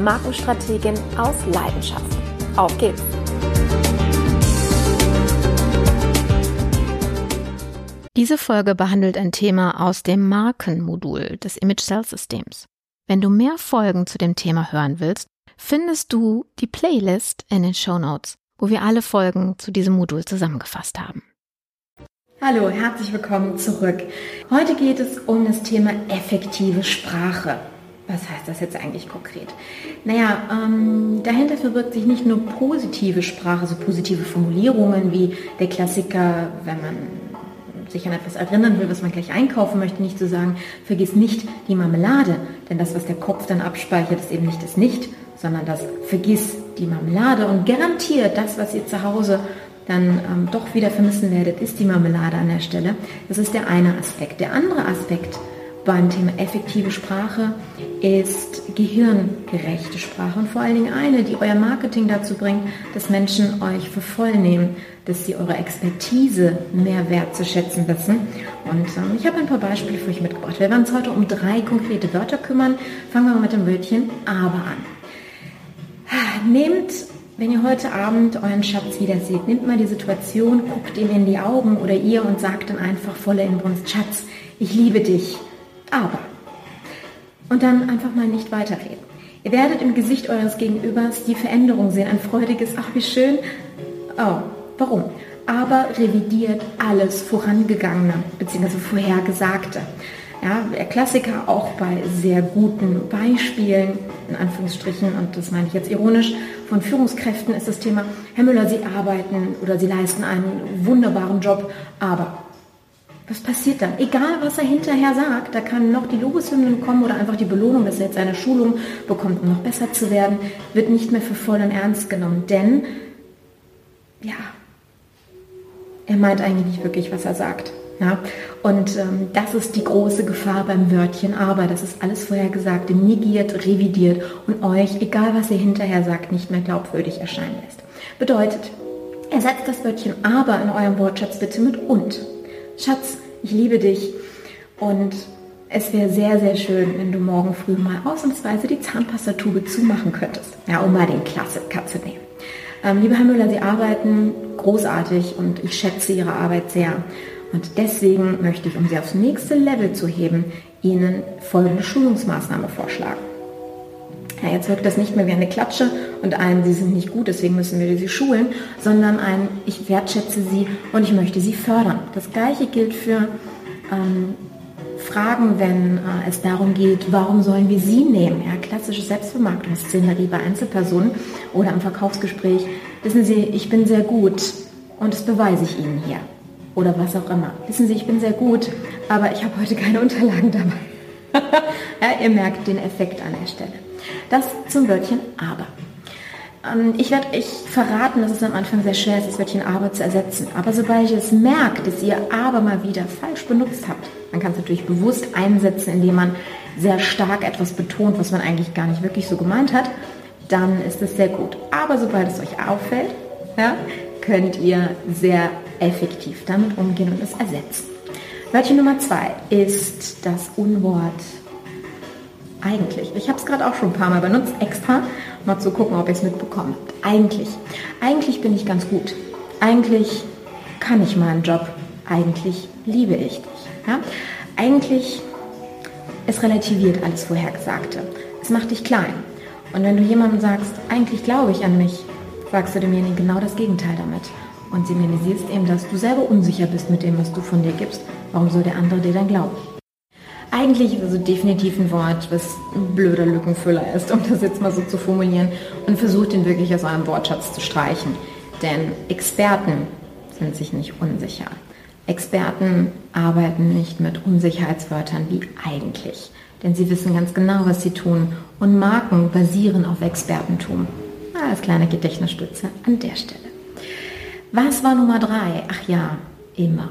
Markenstrategin aus Leidenschaft. Auf geht's! Diese Folge behandelt ein Thema aus dem Markenmodul des Image Cell Systems. Wenn du mehr Folgen zu dem Thema hören willst, findest du die Playlist in den Show Notes, wo wir alle Folgen zu diesem Modul zusammengefasst haben. Hallo, herzlich willkommen zurück. Heute geht es um das Thema effektive Sprache. Was heißt das jetzt eigentlich konkret? Naja, ähm, dahinter verbirgt sich nicht nur positive Sprache, so positive Formulierungen wie der Klassiker, wenn man sich an etwas erinnern will, was man gleich einkaufen möchte, nicht zu sagen, vergiss nicht die Marmelade, denn das, was der Kopf dann abspeichert, ist eben nicht das Nicht, sondern das vergiss die Marmelade und garantiert das, was ihr zu Hause dann ähm, doch wieder vermissen werdet, ist die Marmelade an der Stelle. Das ist der eine Aspekt. Der andere Aspekt beim Thema effektive Sprache ist gehirngerechte Sprache und vor allen Dingen eine, die euer Marketing dazu bringt, dass Menschen euch für voll nehmen, dass sie eure Expertise mehr wertzuschätzen wissen. Und ähm, ich habe ein paar Beispiele für euch mitgebracht. Wir werden uns heute um drei konkrete Wörter kümmern. Fangen wir mal mit dem Wörtchen aber an. Nehmt wenn ihr heute Abend euren Schatz wieder seht, nehmt mal die Situation, guckt ihm in die Augen oder ihr und sagt dann einfach voller Inbrunst, Schatz, ich liebe dich aber. Und dann einfach mal nicht weiterreden. Ihr werdet im Gesicht eures Gegenübers die Veränderung sehen, ein freudiges, ach wie schön. Oh, warum? Aber revidiert alles Vorangegangene bzw. Vorhergesagte. Ja, der Klassiker auch bei sehr guten Beispielen, in Anführungsstrichen, und das meine ich jetzt ironisch, von Führungskräften ist das Thema, Herr Müller, Sie arbeiten oder Sie leisten einen wunderbaren Job, aber was passiert dann? Egal, was er hinterher sagt, da kann noch die Lobeshymnen kommen oder einfach die Belohnung, dass er jetzt eine Schulung bekommt, um noch besser zu werden, wird nicht mehr für voll und ernst genommen. Denn, ja, er meint eigentlich nicht wirklich, was er sagt. Ja? Und ähm, das ist die große Gefahr beim Wörtchen aber. Das ist alles vorhergesagte, negiert, revidiert und euch, egal was ihr hinterher sagt, nicht mehr glaubwürdig erscheinen lässt. Bedeutet, ersetzt das Wörtchen aber in eurem Wortschatz bitte mit und. Schatz, ich liebe dich und es wäre sehr, sehr schön, wenn du morgen früh mal ausnahmsweise die Zahnpastatube zumachen könntest. Ja, um mal den Klassiker zu nehmen. Ähm, liebe Herr Müller, Sie arbeiten großartig und ich schätze Ihre Arbeit sehr. Und deswegen möchte ich, um Sie aufs nächste Level zu heben, Ihnen folgende Schulungsmaßnahme vorschlagen. Ja, jetzt wirkt das nicht mehr wie eine Klatsche und ein, Sie sind nicht gut, deswegen müssen wir Sie schulen, sondern ein, ich wertschätze Sie und ich möchte Sie fördern. Das gleiche gilt für ähm, Fragen, wenn äh, es darum geht, warum sollen wir Sie nehmen? Ja, klassische Selbstvermarktungsszenerie bei Einzelpersonen oder im Verkaufsgespräch. Wissen Sie, ich bin sehr gut und das beweise ich Ihnen hier. Oder was auch immer. Wissen Sie, ich bin sehr gut, aber ich habe heute keine Unterlagen dabei. ja, ihr merkt den Effekt an der Stelle. Das zum Wörtchen aber. Ähm, ich werde euch verraten, dass es am Anfang sehr schwer ist, das Wörtchen aber zu ersetzen. Aber sobald ihr es merkt, dass ihr aber mal wieder falsch benutzt habt, man kann es natürlich bewusst einsetzen, indem man sehr stark etwas betont, was man eigentlich gar nicht wirklich so gemeint hat, dann ist es sehr gut. Aber sobald es euch auffällt, ja, könnt ihr sehr effektiv damit umgehen und es ersetzen. Wörtchen Nummer zwei ist das Unwort eigentlich. Ich habe es gerade auch schon ein paar Mal benutzt, extra, mal zu gucken, ob ihr es mitbekommen. Eigentlich. Eigentlich bin ich ganz gut. Eigentlich kann ich meinen Job. Eigentlich liebe ich dich. Ja? Eigentlich, es relativiert alles Vorhergesagte. Es macht dich klein. Und wenn du jemandem sagst, eigentlich glaube ich an mich, sagst du demjenigen genau das Gegenteil damit. und signalisierst ihm, dass du selber unsicher bist mit dem, was du von dir gibst. Warum soll der andere dir dann glauben? Eigentlich ist also definitiv ein Wort, was ein blöder Lückenfüller ist, um das jetzt mal so zu formulieren. Und versucht ihn wirklich aus eurem Wortschatz zu streichen. Denn Experten sind sich nicht unsicher. Experten arbeiten nicht mit Unsicherheitswörtern wie eigentlich. Denn sie wissen ganz genau, was sie tun. Und Marken basieren auf Expertentum. Als kleine Gedächtnisstütze an der Stelle. Was war Nummer drei? Ach ja, immer.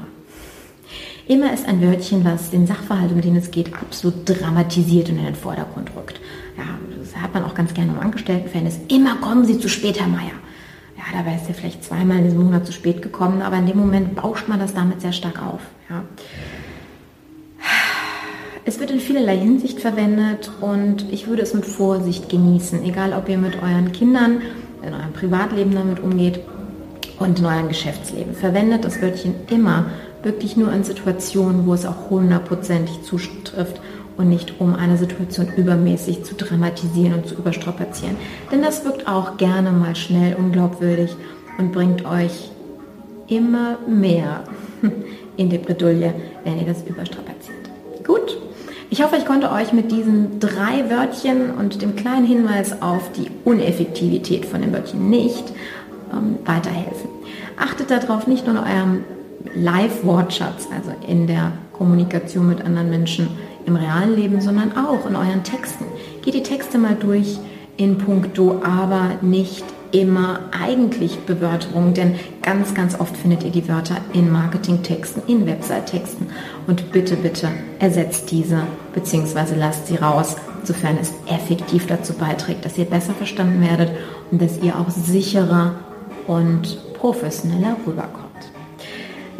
Immer ist ein Wörtchen, was den Sachverhalt, um den es geht, absolut dramatisiert und in den Vordergrund rückt. Ja, das hat man auch ganz gerne im Angestelltenverhältnis. Immer kommen Sie zu spät, Herr Meier. Ja, dabei ist er vielleicht zweimal in diesem Monat zu spät gekommen, aber in dem Moment bauscht man das damit sehr stark auf. Ja. Es wird in vielerlei Hinsicht verwendet und ich würde es mit Vorsicht genießen, egal ob ihr mit euren Kindern in eurem Privatleben damit umgeht und in eurem Geschäftsleben. Verwendet das Wörtchen immer wirklich nur in Situationen, wo es auch hundertprozentig zutrifft und nicht um eine Situation übermäßig zu dramatisieren und zu überstrapazieren. Denn das wirkt auch gerne mal schnell unglaubwürdig und bringt euch immer mehr in die Bredouille, wenn ihr das überstrapaziert. Gut, ich hoffe, ich konnte euch mit diesen drei Wörtchen und dem kleinen Hinweis auf die Uneffektivität von dem Wörtchen nicht ähm, weiterhelfen. Achtet darauf, nicht nur in eurem Live-Wortschatz, also in der Kommunikation mit anderen Menschen im realen Leben, sondern auch in euren Texten. Geht die Texte mal durch in puncto, aber nicht immer eigentlich Bewörterung, denn ganz, ganz oft findet ihr die Wörter in Marketingtexten, in Website-Texten. Und bitte, bitte ersetzt diese bzw. lasst sie raus, sofern es effektiv dazu beiträgt, dass ihr besser verstanden werdet und dass ihr auch sicherer und professioneller rüberkommt.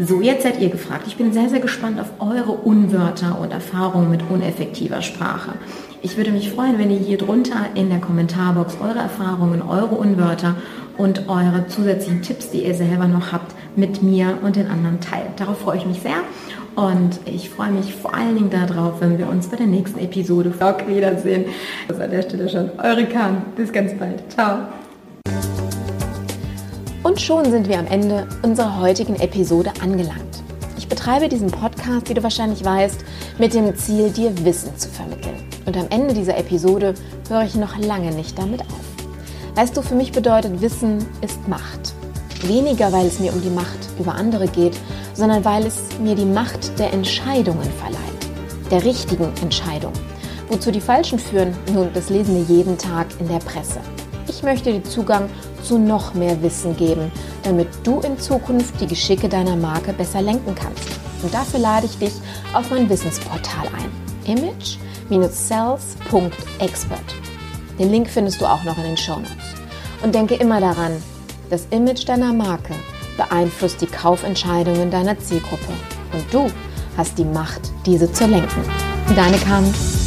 So, jetzt seid ihr gefragt. Ich bin sehr, sehr gespannt auf eure Unwörter und Erfahrungen mit uneffektiver Sprache. Ich würde mich freuen, wenn ihr hier drunter in der Kommentarbox eure Erfahrungen, eure Unwörter und eure zusätzlichen Tipps, die ihr selber noch habt, mit mir und den anderen teilt. Darauf freue ich mich sehr. Und ich freue mich vor allen Dingen darauf, wenn wir uns bei der nächsten Episode Vlog wiedersehen. Also an der Stelle schon eure Kahn. Bis ganz bald. Ciao. Und schon sind wir am Ende unserer heutigen Episode angelangt. Ich betreibe diesen Podcast, wie du wahrscheinlich weißt, mit dem Ziel, dir Wissen zu vermitteln. Und am Ende dieser Episode höre ich noch lange nicht damit auf. Weißt du, für mich bedeutet Wissen ist Macht. Weniger, weil es mir um die Macht über andere geht, sondern weil es mir die Macht der Entscheidungen verleiht. Der richtigen Entscheidung. Wozu die falschen führen, nun, das lesen wir jeden Tag in der Presse. Ich möchte dir Zugang zu noch mehr Wissen geben, damit du in Zukunft die Geschicke deiner Marke besser lenken kannst. Und dafür lade ich dich auf mein Wissensportal ein. image-sales.expert. Den Link findest du auch noch in den Show Notes. Und denke immer daran, das Image deiner Marke beeinflusst die Kaufentscheidungen deiner Zielgruppe. Und du hast die Macht, diese zu lenken. Deine Kampf.